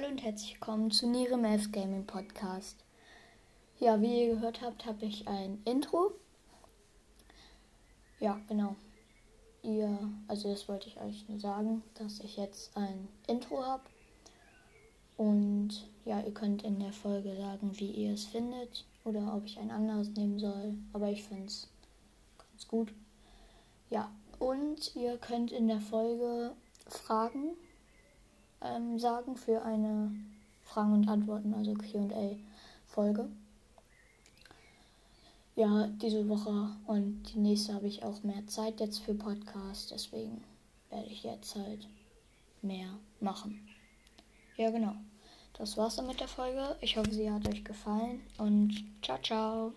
Hallo und herzlich willkommen zu Nirem Elf Gaming Podcast. Ja, wie ihr gehört habt, habe ich ein Intro. Ja, genau. Ihr, also das wollte ich euch nur sagen, dass ich jetzt ein Intro habe. Und ja, ihr könnt in der Folge sagen, wie ihr es findet oder ob ich ein anderes nehmen soll. Aber ich finde es ganz gut. Ja, und ihr könnt in der Folge Fragen ähm, sagen für eine Fragen und Antworten, also QA-Folge. Ja, diese Woche und die nächste habe ich auch mehr Zeit jetzt für Podcast, deswegen werde ich jetzt halt mehr machen. Ja, genau. Das war's dann mit der Folge. Ich hoffe, sie hat euch gefallen und ciao, ciao.